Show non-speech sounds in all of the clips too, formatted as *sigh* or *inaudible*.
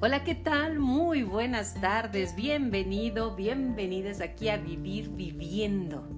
Hola, ¿qué tal? Muy buenas tardes. Bienvenido, bienvenidas aquí a Vivir Viviendo.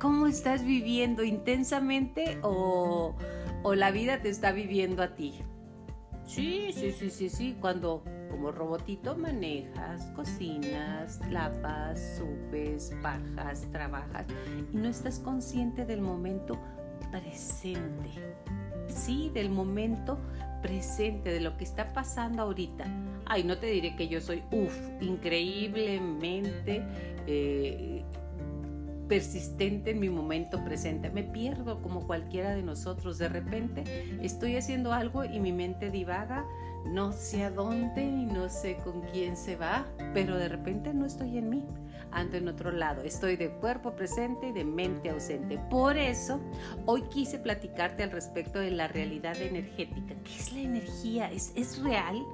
¿Cómo estás viviendo? ¿Intensamente o, o la vida te está viviendo a ti? Sí, sí, sí, sí, sí. Cuando como robotito manejas, cocinas, lavas, subes, bajas, trabajas y no estás consciente del momento presente. Sí, del momento presente, de lo que está pasando ahorita. Ay, no te diré que yo soy, uff, increíblemente eh, persistente en mi momento presente. Me pierdo como cualquiera de nosotros. De repente estoy haciendo algo y mi mente divaga, no sé a dónde y no sé con quién se va, pero de repente no estoy en mí, ando en otro lado. Estoy de cuerpo presente y de mente ausente. Por eso, hoy quise platicarte al respecto de la realidad energética. ¿Qué es la energía? ¿Es, es real?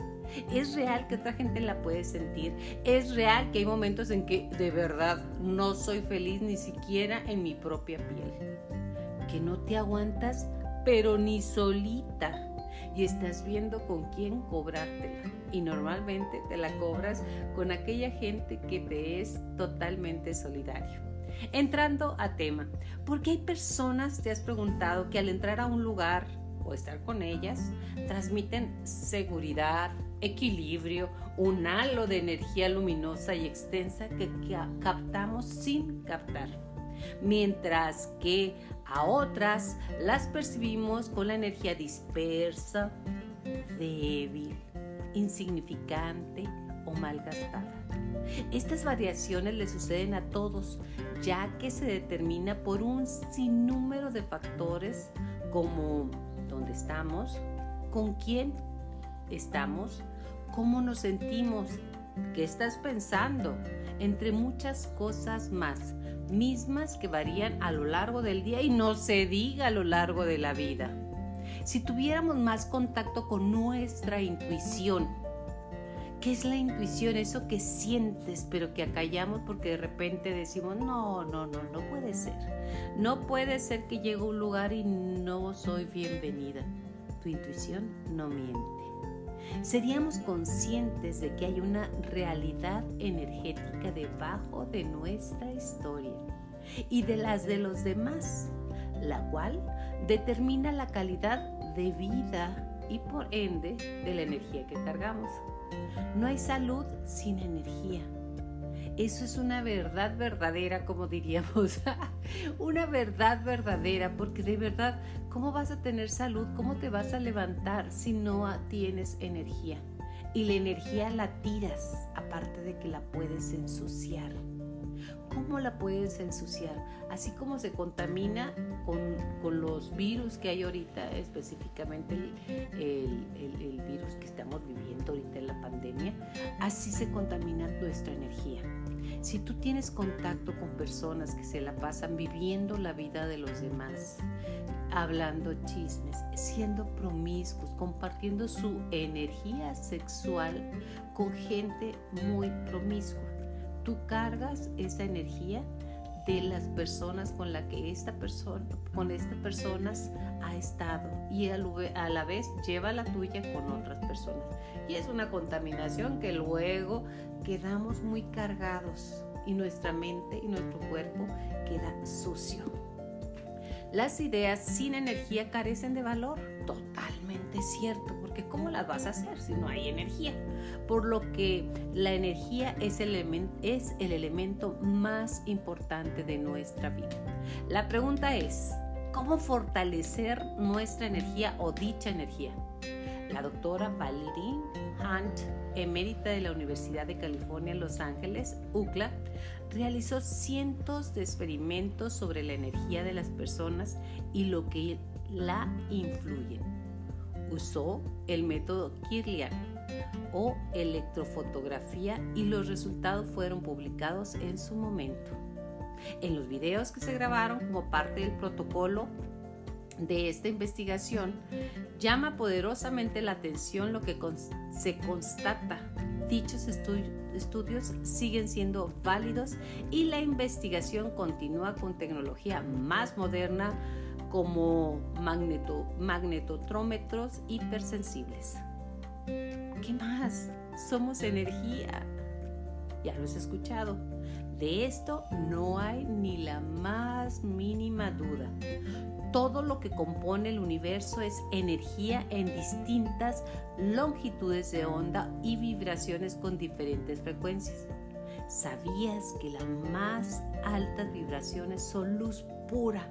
Es real que otra gente la puede sentir. Es real que hay momentos en que de verdad no soy feliz ni siquiera en mi propia piel. Que no te aguantas, pero ni solita. Y estás viendo con quién cobrártela. Y normalmente te la cobras con aquella gente que te es totalmente solidario. Entrando a tema, ¿por qué hay personas, te has preguntado, que al entrar a un lugar o estar con ellas, transmiten seguridad, equilibrio, un halo de energía luminosa y extensa que captamos sin captar, mientras que a otras las percibimos con la energía dispersa, débil, insignificante o malgastada. Estas variaciones le suceden a todos, ya que se determina por un sinnúmero de factores como dónde estamos, con quién estamos, cómo nos sentimos, qué estás pensando, entre muchas cosas más, mismas que varían a lo largo del día y no se diga a lo largo de la vida. Si tuviéramos más contacto con nuestra intuición, ¿qué es la intuición? Eso que sientes pero que acallamos porque de repente decimos, no, no, no, no puede ser. No puede ser que llegue a un lugar y no soy bienvenida. Tu intuición no miente seríamos conscientes de que hay una realidad energética debajo de nuestra historia y de las de los demás, la cual determina la calidad de vida y por ende de la energía que cargamos. No hay salud sin energía. Eso es una verdad verdadera, como diríamos. *laughs* una verdad verdadera, porque de verdad, ¿cómo vas a tener salud? ¿Cómo te vas a levantar si no tienes energía? Y la energía la tiras, aparte de que la puedes ensuciar. ¿Cómo la puedes ensuciar? Así como se contamina con, los virus que hay ahorita, específicamente el, el virus que estamos viviendo ahorita en la pandemia, así se contamina nuestra energía. Si tú tienes contacto con personas que se la pasan viviendo la vida de los demás, hablando chismes, siendo promiscuos, compartiendo su energía sexual con gente muy promiscua, tú cargas esa energía de las personas con la que esta persona, con estas personas ha estado y a la vez lleva la tuya con otras personas. Y es una contaminación que luego quedamos muy cargados y nuestra mente y nuestro cuerpo queda sucio. Las ideas sin energía carecen de valor, totalmente cierto, porque ¿cómo las vas a hacer si no hay energía? Por lo que la energía es el, elemento más importante de nuestra vida. La pregunta es, ¿cómo fortalecer nuestra energía o dicha energía? La doctora Valerie Hunt, emérita de la Universidad de California Los Ángeles, UCLA, realizó cientos de experimentos sobre la energía de las personas y lo que la influyen. Usó el método Kirlian o electrofotografía y los resultados fueron publicados en su momento. En los videos que se grabaron como parte del protocolo de esta investigación, llama poderosamente la atención lo que se constata. Dichos estudios siguen siendo válidos y la investigación continúa con tecnología más moderna como magneto, magnetotrómetros hipersensibles. ¿Qué más? Somos energía. Ya lo has escuchado. De esto no hay ni la más mínima duda. Todo lo que compone el universo es energía en distintas longitudes de onda y vibraciones con diferentes frecuencias. ¿Sabías que las más altas vibraciones son luz pura?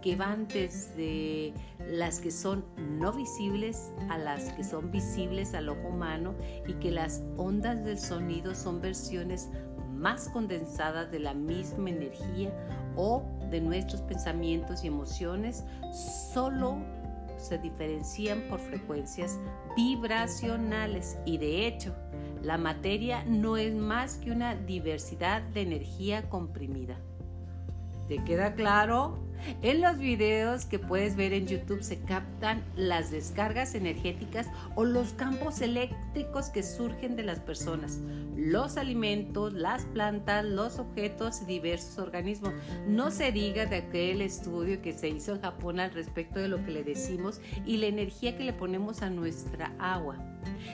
que van desde las que son no visibles a las que son visibles al ojo humano y que las ondas del sonido son versiones más condensadas de la misma energía o de nuestros pensamientos y emociones, solo se diferencian por frecuencias vibracionales y de hecho la materia no es más que una diversidad de energía comprimida. ¿Te queda claro? En los videos que puedes ver en YouTube se captan las descargas energéticas o los campos eléctricos que surgen de las personas, los alimentos, las plantas, los objetos y diversos organismos. No se diga de aquel estudio que se hizo en Japón al respecto de lo que le decimos y la energía que le ponemos a nuestra agua.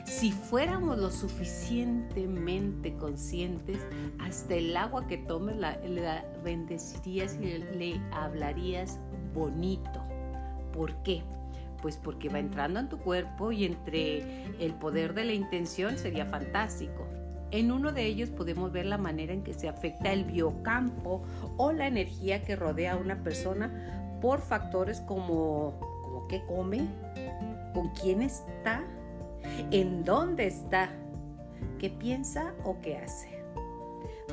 Si fuéramos lo suficientemente conscientes, hasta el agua que tomes la, bendecirías y le hablarías bonito. ¿Por qué? Pues porque va entrando en tu cuerpo y entre el poder de la intención sería fantástico. En uno de ellos podemos ver la manera en que se afecta el biocampo o la energía que rodea a una persona por factores como, como qué come, con quién está, en dónde está, qué piensa o qué hace.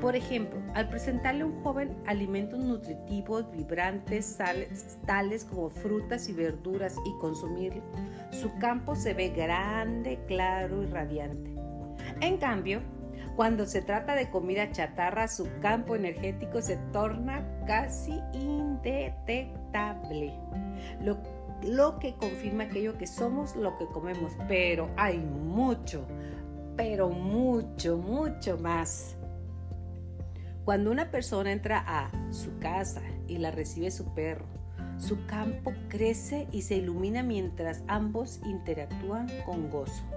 Por ejemplo, al presentarle a un joven alimentos nutritivos, vibrantes, tales como frutas y verduras y consumirlo, su campo se ve grande, claro y radiante. En cambio, cuando se trata de comida chatarra, su campo energético se torna casi indetectable. Lo que confirma aquello que somos, lo que comemos, pero hay mucho, pero mucho, mucho más. Cuando una persona entra a su casa y la recibe su perro, su campo crece y se ilumina mientras ambos interactúan con gozo.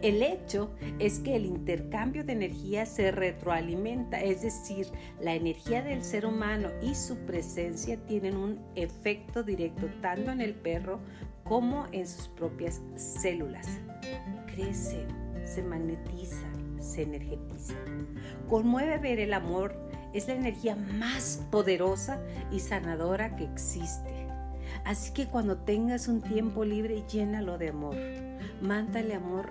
El hecho es que el intercambio de energía se retroalimenta, es decir, la energía del ser humano y su presencia tienen un efecto directo tanto en el perro como en sus propias células. Crecen, se magnetizan, se energetizan. Conmueve ver el amor, es la energía más poderosa y sanadora que existe. Así que cuando tengas un tiempo libre, llénalo de amor. Mándale amor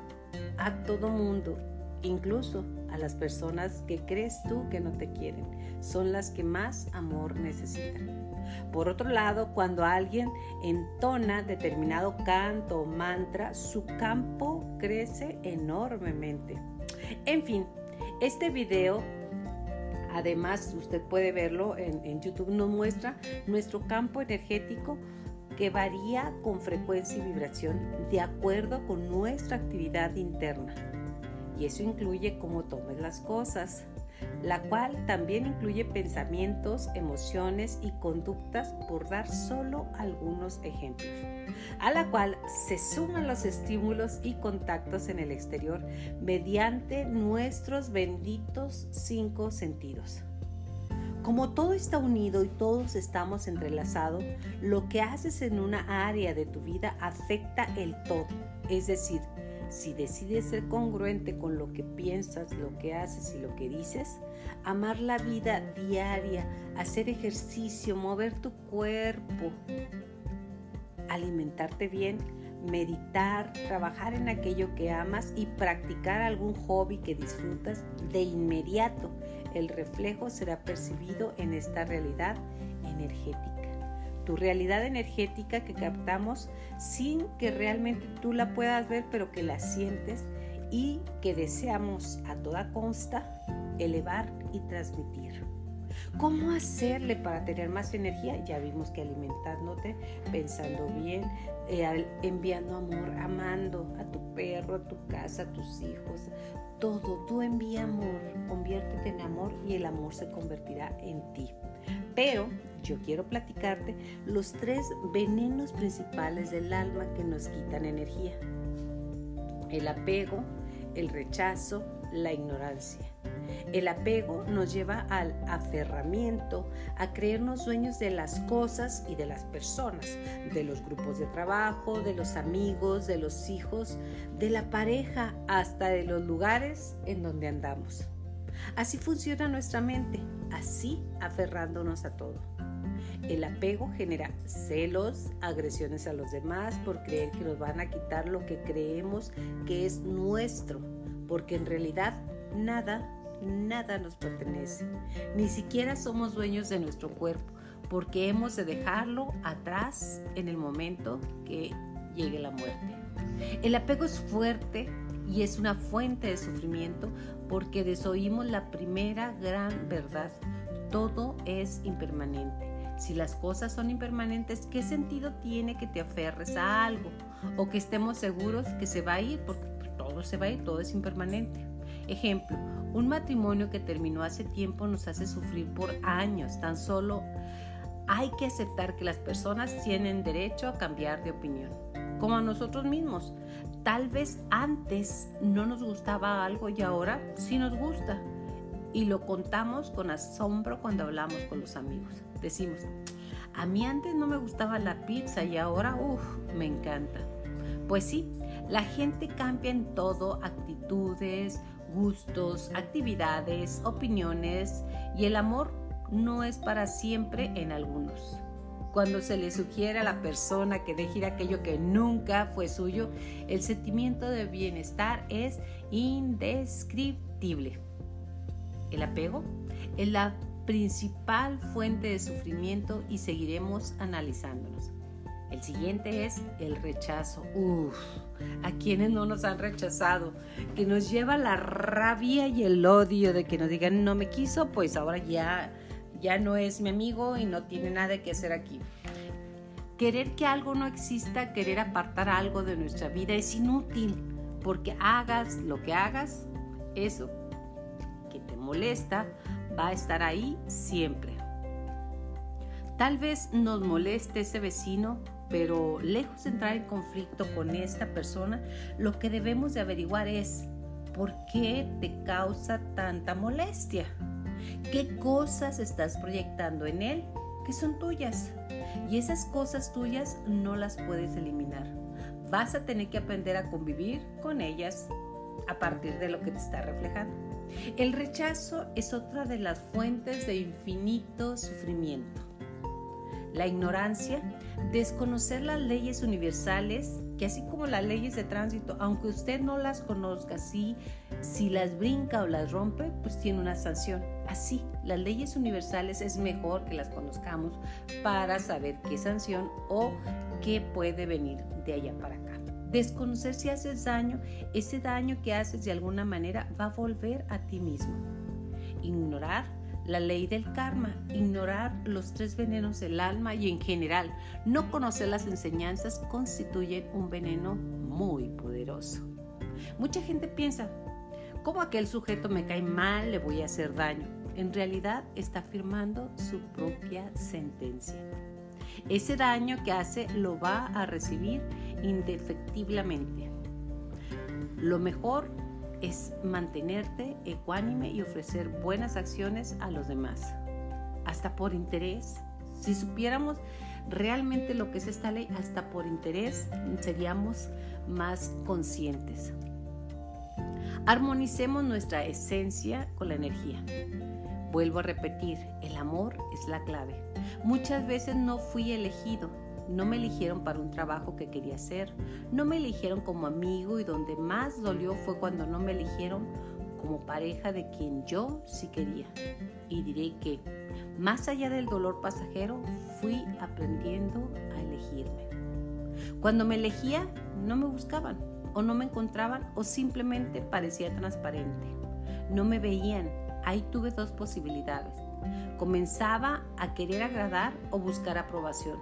a todo mundo, incluso a las personas que crees tú que no te quieren. Son las que más amor necesitan. Por otro lado, cuando alguien entona determinado canto o mantra, su campo crece enormemente. En fin, este video Además, usted puede verlo en, en, YouTube, nos muestra nuestro campo energético que varía con frecuencia y vibración de acuerdo con nuestra actividad interna. Y eso incluye cómo tomes las cosas, la cual también incluye pensamientos, emociones y conductas, por dar solo algunos ejemplos, a la cual se suman los estímulos y contactos en el exterior mediante nuestros benditos cinco sentidos. Como todo está unido y todos estamos entrelazados, lo que haces en una área de tu vida afecta el todo. Es decir, si decides ser congruente con lo que piensas, lo que haces y lo que dices, amar la vida diaria, hacer ejercicio, mover tu cuerpo, alimentarte bien, meditar, trabajar en aquello que amas y practicar algún hobby que disfrutas de inmediato. El reflejo será percibido en esta realidad energética. Tu realidad energética que captamos sin que realmente tú la puedas ver, pero que la sientes y que deseamos a toda consta elevar y transmitir. ¿Cómo hacerle para tener más energía? Ya vimos que alimentándote, pensando bien, eh, enviando amor, amando a tu perro, a tu casa, a tus hijos, todo. Tú envía amor, conviértete en amor y el amor se convertirá en ti. Pero yo quiero platicarte los tres venenos principales del alma que nos quitan energía. El apego, el rechazo, la ignorancia. El apego nos lleva al aferramiento, a creernos dueños de las cosas y de las personas, de los grupos de trabajo, de los amigos, de los hijos, de la pareja, hasta de los lugares en donde andamos. Así funciona nuestra mente, así aferrándonos a todo. El apego genera celos, agresiones a los demás por creer que nos van a quitar lo que creemos que es nuestro, porque en realidad nada, nada nos pertenece. Ni siquiera somos dueños de nuestro cuerpo, porque hemos de dejarlo atrás en el momento que llegue la muerte. El apego es fuerte y es una fuente de sufrimiento porque desoímos la primera gran verdad. Todo es impermanente. Si las cosas son impermanentes, ¿qué sentido tiene que te aferres a algo? O que estemos seguros que se va a ir, porque todo se va a ir, todo es impermanente. Ejemplo, un matrimonio que terminó hace tiempo nos hace sufrir por años. Tan solo hay que aceptar que las personas tienen derecho a cambiar de opinión, como a nosotros mismos. Tal vez antes no nos gustaba algo y ahora sí nos gusta. Y lo contamos con asombro cuando hablamos con los amigos decimos, a mí antes no me gustaba la pizza y ahora, uff, me encanta. Pues sí, la gente cambia en todo, actitudes, gustos, actividades, opiniones y el amor no es para siempre en algunos. Cuando se le sugiere a la persona que deje aquello que nunca fue suyo, el sentimiento de bienestar es indescriptible. El apego es la principal fuente de sufrimiento y seguiremos analizándonos. El siguiente es el rechazo. Uf, a quienes no nos han rechazado, que nos lleva la rabia y el odio de que nos digan no me quiso, pues ahora ya ya no es mi amigo y no tiene nada que hacer aquí. Querer que algo no exista, querer apartar algo de nuestra vida es inútil, porque hagas lo que hagas, eso que te molesta va a estar ahí siempre. Tal vez nos moleste ese vecino, pero lejos de entrar en conflicto con esta persona, lo que debemos de averiguar es por qué te causa tanta molestia. ¿Qué cosas estás proyectando en él que son tuyas? Y esas cosas tuyas no las puedes eliminar. Vas a tener que aprender a convivir con ellas a partir de lo que te está reflejando. El rechazo es otra de las fuentes de infinito sufrimiento. La ignorancia, desconocer las leyes universales, que así como las leyes de tránsito, aunque usted no las conozca, si, si las brinca o las rompe, pues tiene una sanción. Así, las leyes universales es mejor que las conozcamos para saber qué sanción o qué puede venir de allá para acá. Desconocer si haces daño, ese daño que haces de alguna manera va a volver a ti mismo. Ignorar la ley del karma, ignorar los tres venenos del alma y en general no conocer las enseñanzas constituyen un veneno muy poderoso. Mucha gente piensa, como aquel sujeto me cae mal, le voy a hacer daño. En realidad está afirmando su propia sentencia. Ese daño que hace lo va a recibir indefectiblemente. Lo mejor es mantenerte ecuánime y ofrecer buenas acciones a los demás, hasta por interés. Si supiéramos realmente lo que es esta ley, hasta por interés seríamos más conscientes. Armonicemos nuestra esencia con la energía. Vuelvo a repetir, el amor es la clave. Muchas veces no fui elegido, no me eligieron para un trabajo que quería hacer, no me eligieron como amigo y donde más dolió fue cuando no me eligieron como pareja de quien yo sí quería. Y diré que, más allá del dolor pasajero, fui aprendiendo a elegirme. Cuando me elegía, no me buscaban o no me encontraban o simplemente parecía transparente. No me veían, Ahí tuve dos posibilidades. Comenzaba a querer agradar o buscar aprobación,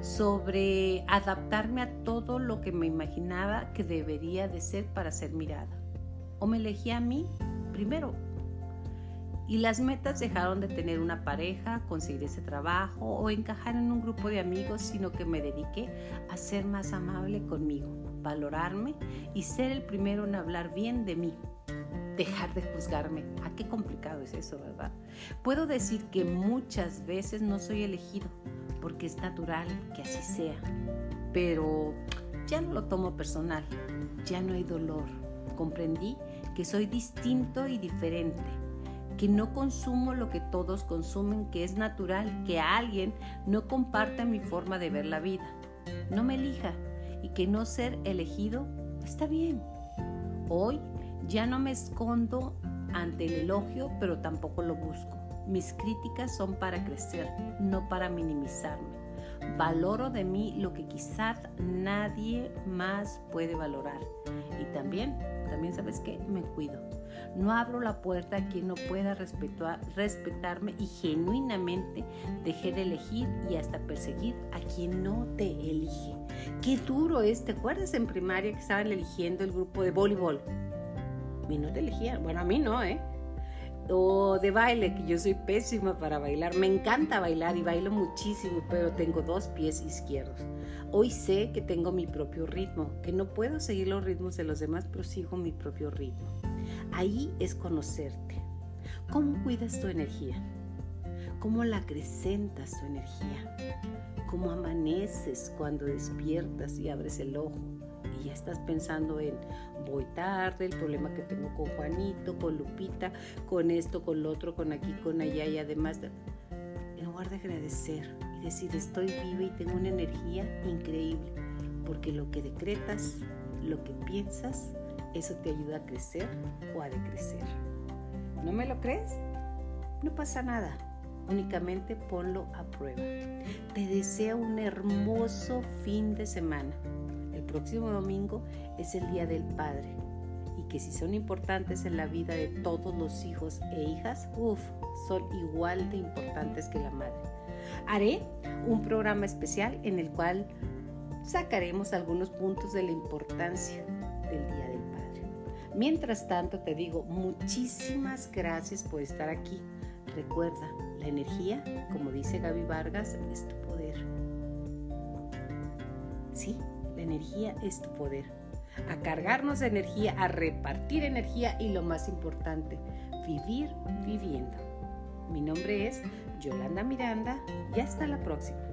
sobre adaptarme a todo lo que me imaginaba que debería de ser para ser mirada. O me elegí a mí primero. Y las metas dejaron de tener una pareja, conseguir ese trabajo o encajar en un grupo de amigos, sino que me dediqué a ser más amable conmigo valorarme y ser el primero en hablar bien de mí. Dejar de juzgarme. ¿A qué complicado es eso, verdad? Puedo decir que muchas veces no soy elegido porque es natural que así sea, pero ya no lo tomo personal, ya no hay dolor. Comprendí que soy distinto y diferente que no consumo lo que todos consumen, que es natural que alguien no comparta mi forma de ver la vida, no me elija y que no ser elegido está bien. Hoy ya no me escondo ante el elogio, pero tampoco lo busco. Mis críticas son para crecer, no para minimizarme. Valoro de mí lo que quizás nadie más puede valorar. Y también, también sabes que me cuido. No abro la puerta a quien no pueda respetar, respetarme y genuinamente dejé de elegir y hasta perseguir a quien no te elige. Qué duro es, ¿te acuerdas en primaria que estaban eligiendo el grupo de voleibol? A mí no te elegían, bueno, a mí no, ¿eh? O de baile, que yo soy pésima para bailar. Me encanta bailar y bailo muchísimo, pero tengo dos pies izquierdos. Hoy sé que tengo mi propio ritmo, que no puedo seguir los ritmos de los demás, pero sigo mi propio ritmo. Ahí es conocerte. ¿Cómo cuidas tu energía? ¿Cómo la acrecentas tu energía? ¿Cómo amaneces cuando despiertas y abres el ojo? Y ya estás pensando en voy tarde, el problema que tengo con Juanito, con Lupita, con esto, con lo otro, con aquí, con allá y además, en lugar de agradecer y decir estoy viva y tengo una energía increíble, porque lo que decretas, lo que piensas, eso te ayuda a crecer o a decrecer. ¿No me lo crees? No pasa nada. Únicamente ponlo a prueba. Te deseo un hermoso fin de semana. Próximo domingo es el Día del Padre. Y que si son importantes en la vida de todos los hijos e hijas, uff, son igual de importantes que la madre. Haré un programa especial en el cual sacaremos algunos puntos de la importancia del Día del Padre. Mientras tanto, te digo muchísimas gracias por estar aquí. Recuerda, la energía, como dice Gaby Vargas, es tu poder. Sí, la energía es tu poder. A cargarnos de energía, a repartir energía y lo más importante, vivir viviendo. Mi nombre es Yolanda Miranda y hasta la próxima.